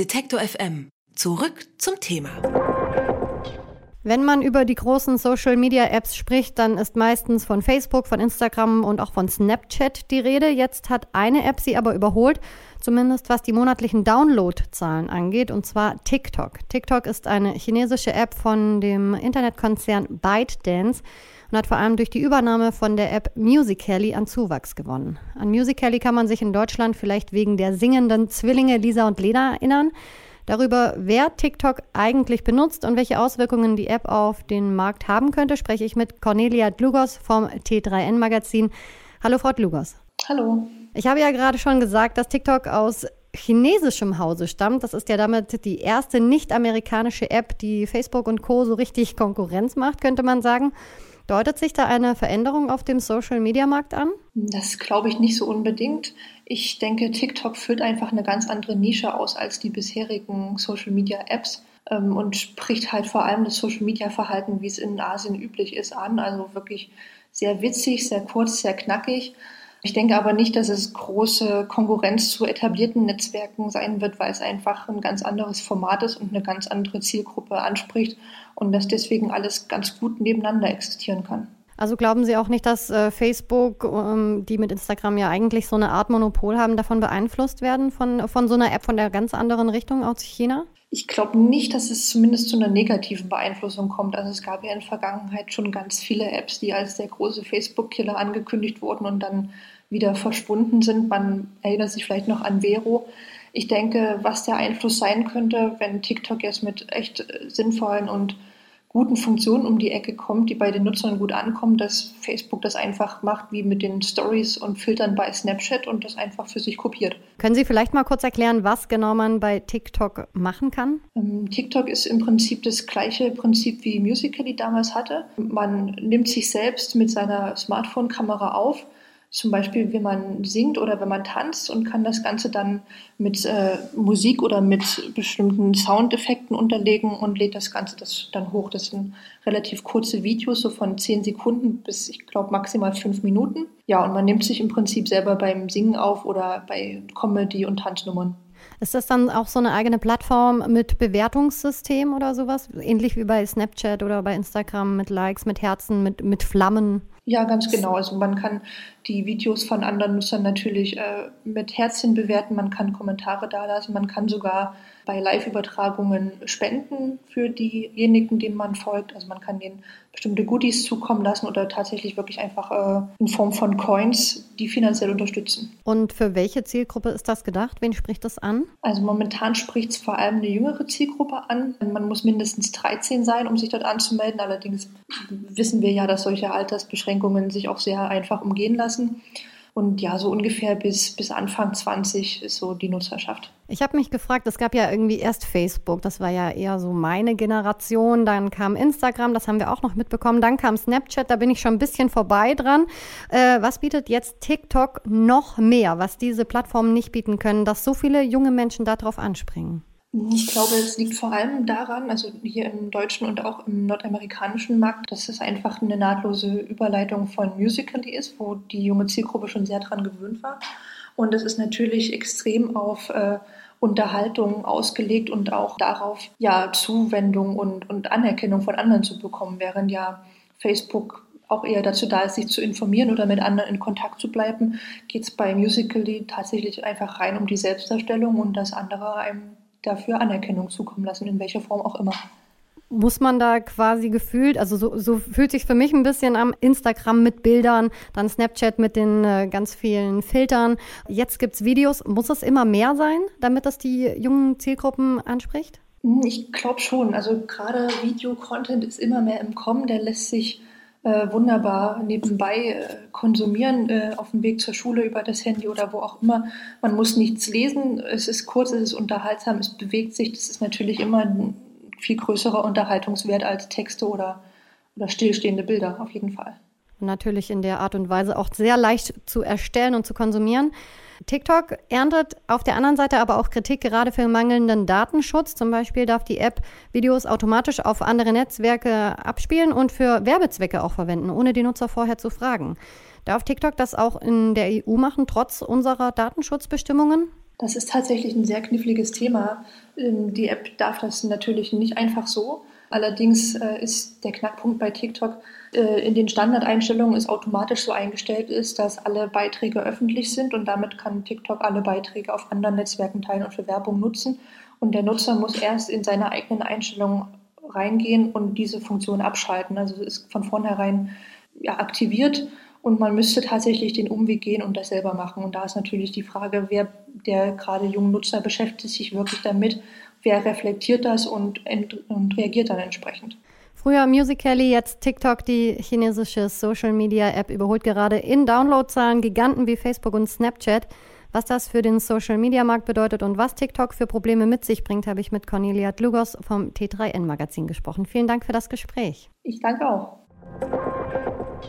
Detektor FM. Zurück zum Thema. Wenn man über die großen Social-Media-Apps spricht, dann ist meistens von Facebook, von Instagram und auch von Snapchat die Rede. Jetzt hat eine App sie aber überholt, zumindest was die monatlichen Downloadzahlen angeht, und zwar TikTok. TikTok ist eine chinesische App von dem Internetkonzern ByteDance und hat vor allem durch die Übernahme von der App Musical.ly an Zuwachs gewonnen. An Musical.ly kann man sich in Deutschland vielleicht wegen der singenden Zwillinge Lisa und Lena erinnern. Darüber, wer TikTok eigentlich benutzt und welche Auswirkungen die App auf den Markt haben könnte, spreche ich mit Cornelia Dlugos vom T3N Magazin. Hallo, Frau Dlugos. Hallo. Ich habe ja gerade schon gesagt, dass TikTok aus chinesischem Hause stammt. Das ist ja damit die erste nicht-amerikanische App, die Facebook und Co. so richtig Konkurrenz macht, könnte man sagen. Deutet sich da eine Veränderung auf dem Social-Media-Markt an? Das glaube ich nicht so unbedingt. Ich denke, TikTok füllt einfach eine ganz andere Nische aus als die bisherigen Social-Media-Apps ähm, und spricht halt vor allem das Social-Media-Verhalten, wie es in Asien üblich ist, an. Also wirklich sehr witzig, sehr kurz, sehr knackig. Ich denke aber nicht, dass es große Konkurrenz zu etablierten Netzwerken sein wird, weil es einfach ein ganz anderes Format ist und eine ganz andere Zielgruppe anspricht und dass deswegen alles ganz gut nebeneinander existieren kann. Also glauben Sie auch nicht, dass äh, Facebook, ähm, die mit Instagram ja eigentlich so eine Art Monopol haben, davon beeinflusst werden von, von so einer App von der ganz anderen Richtung aus China? Ich glaube nicht, dass es zumindest zu einer negativen Beeinflussung kommt. Also es gab ja in der Vergangenheit schon ganz viele Apps, die als der große Facebook-Killer angekündigt wurden und dann wieder verschwunden sind. Man erinnert sich vielleicht noch an Vero. Ich denke, was der Einfluss sein könnte, wenn TikTok jetzt mit echt sinnvollen und guten Funktionen um die Ecke kommt, die bei den Nutzern gut ankommen, dass Facebook das einfach macht wie mit den Stories und Filtern bei Snapchat und das einfach für sich kopiert. Können Sie vielleicht mal kurz erklären, was genau man bei TikTok machen kann? Ähm, TikTok ist im Prinzip das gleiche Prinzip wie Musical.ly damals hatte. Man nimmt sich selbst mit seiner Smartphone-Kamera auf zum Beispiel, wenn man singt oder wenn man tanzt und kann das Ganze dann mit äh, Musik oder mit bestimmten Soundeffekten unterlegen und lädt das Ganze das dann hoch. Das sind relativ kurze Videos, so von zehn Sekunden bis, ich glaube, maximal fünf Minuten. Ja, und man nimmt sich im Prinzip selber beim Singen auf oder bei Comedy- und Tanznummern. Ist das dann auch so eine eigene Plattform mit Bewertungssystem oder sowas? Ähnlich wie bei Snapchat oder bei Instagram mit Likes, mit Herzen, mit, mit Flammen? Ja, ganz genau. Also man kann die Videos von anderen Nutzern natürlich äh, mit Herzchen bewerten, man kann Kommentare dalassen, man kann sogar bei Live-Übertragungen spenden für diejenigen, denen man folgt. Also man kann denen bestimmte Goodies zukommen lassen oder tatsächlich wirklich einfach äh, in Form von Coins, die finanziell unterstützen. Und für welche Zielgruppe ist das gedacht? Wen spricht das an? Also momentan spricht es vor allem eine jüngere Zielgruppe an. Man muss mindestens 13 sein, um sich dort anzumelden. Allerdings wissen wir ja, dass solche Altersbeschränkungen sich auch sehr einfach umgehen lassen. Und ja, so ungefähr bis, bis Anfang 20 ist so die Nutzerschaft. Ich habe mich gefragt, es gab ja irgendwie erst Facebook, das war ja eher so meine Generation, dann kam Instagram, das haben wir auch noch mitbekommen, dann kam Snapchat, da bin ich schon ein bisschen vorbei dran. Äh, was bietet jetzt TikTok noch mehr, was diese Plattformen nicht bieten können, dass so viele junge Menschen darauf anspringen? Ich glaube, es liegt vor allem daran, also hier im deutschen und auch im nordamerikanischen Markt, dass es einfach eine nahtlose Überleitung von Musical.ly ist, wo die junge Zielgruppe schon sehr dran gewöhnt war. Und es ist natürlich extrem auf äh, Unterhaltung ausgelegt und auch darauf, ja, Zuwendung und, und Anerkennung von anderen zu bekommen, während ja Facebook auch eher dazu da ist, sich zu informieren oder mit anderen in Kontakt zu bleiben, geht es bei Musical.ly tatsächlich einfach rein um die Selbstdarstellung und das andere einem dafür Anerkennung zukommen lassen, in welcher Form auch immer. Muss man da quasi gefühlt, also so, so fühlt sich für mich ein bisschen am Instagram mit Bildern, dann Snapchat mit den äh, ganz vielen Filtern. Jetzt gibt es Videos. Muss es immer mehr sein, damit das die jungen Zielgruppen anspricht? Hm, ich glaube schon. Also gerade Video-Content ist immer mehr im Kommen. Der lässt sich äh, wunderbar nebenbei äh, konsumieren, äh, auf dem Weg zur Schule über das Handy oder wo auch immer. Man muss nichts lesen, es ist kurz, es ist unterhaltsam, es bewegt sich. Das ist natürlich immer ein viel größerer Unterhaltungswert als Texte oder, oder stillstehende Bilder, auf jeden Fall. Natürlich in der Art und Weise auch sehr leicht zu erstellen und zu konsumieren. TikTok erntet auf der anderen Seite aber auch Kritik gerade für mangelnden Datenschutz. Zum Beispiel darf die App Videos automatisch auf andere Netzwerke abspielen und für Werbezwecke auch verwenden, ohne die Nutzer vorher zu fragen. Darf TikTok das auch in der EU machen, trotz unserer Datenschutzbestimmungen? Das ist tatsächlich ein sehr kniffliges Thema. Ähm, die App darf das natürlich nicht einfach so. Allerdings äh, ist der Knackpunkt bei TikTok äh, in den Standardeinstellungen ist automatisch so eingestellt ist, dass alle Beiträge öffentlich sind und damit kann TikTok alle Beiträge auf anderen Netzwerken teilen und für Werbung nutzen. Und der Nutzer muss erst in seine eigenen Einstellungen reingehen und diese Funktion abschalten. Also ist von vornherein ja, aktiviert und man müsste tatsächlich den Umweg gehen und das selber machen. Und da ist natürlich die Frage, wer der gerade jungen Nutzer beschäftigt sich wirklich damit, wer reflektiert das und, und reagiert dann entsprechend. Früher Musical.ly, jetzt TikTok, die chinesische Social Media App überholt gerade in Downloadzahlen Giganten wie Facebook und Snapchat. Was das für den Social Media Markt bedeutet und was TikTok für Probleme mit sich bringt, habe ich mit Cornelia Dlugos vom T3N Magazin gesprochen. Vielen Dank für das Gespräch. Ich danke auch.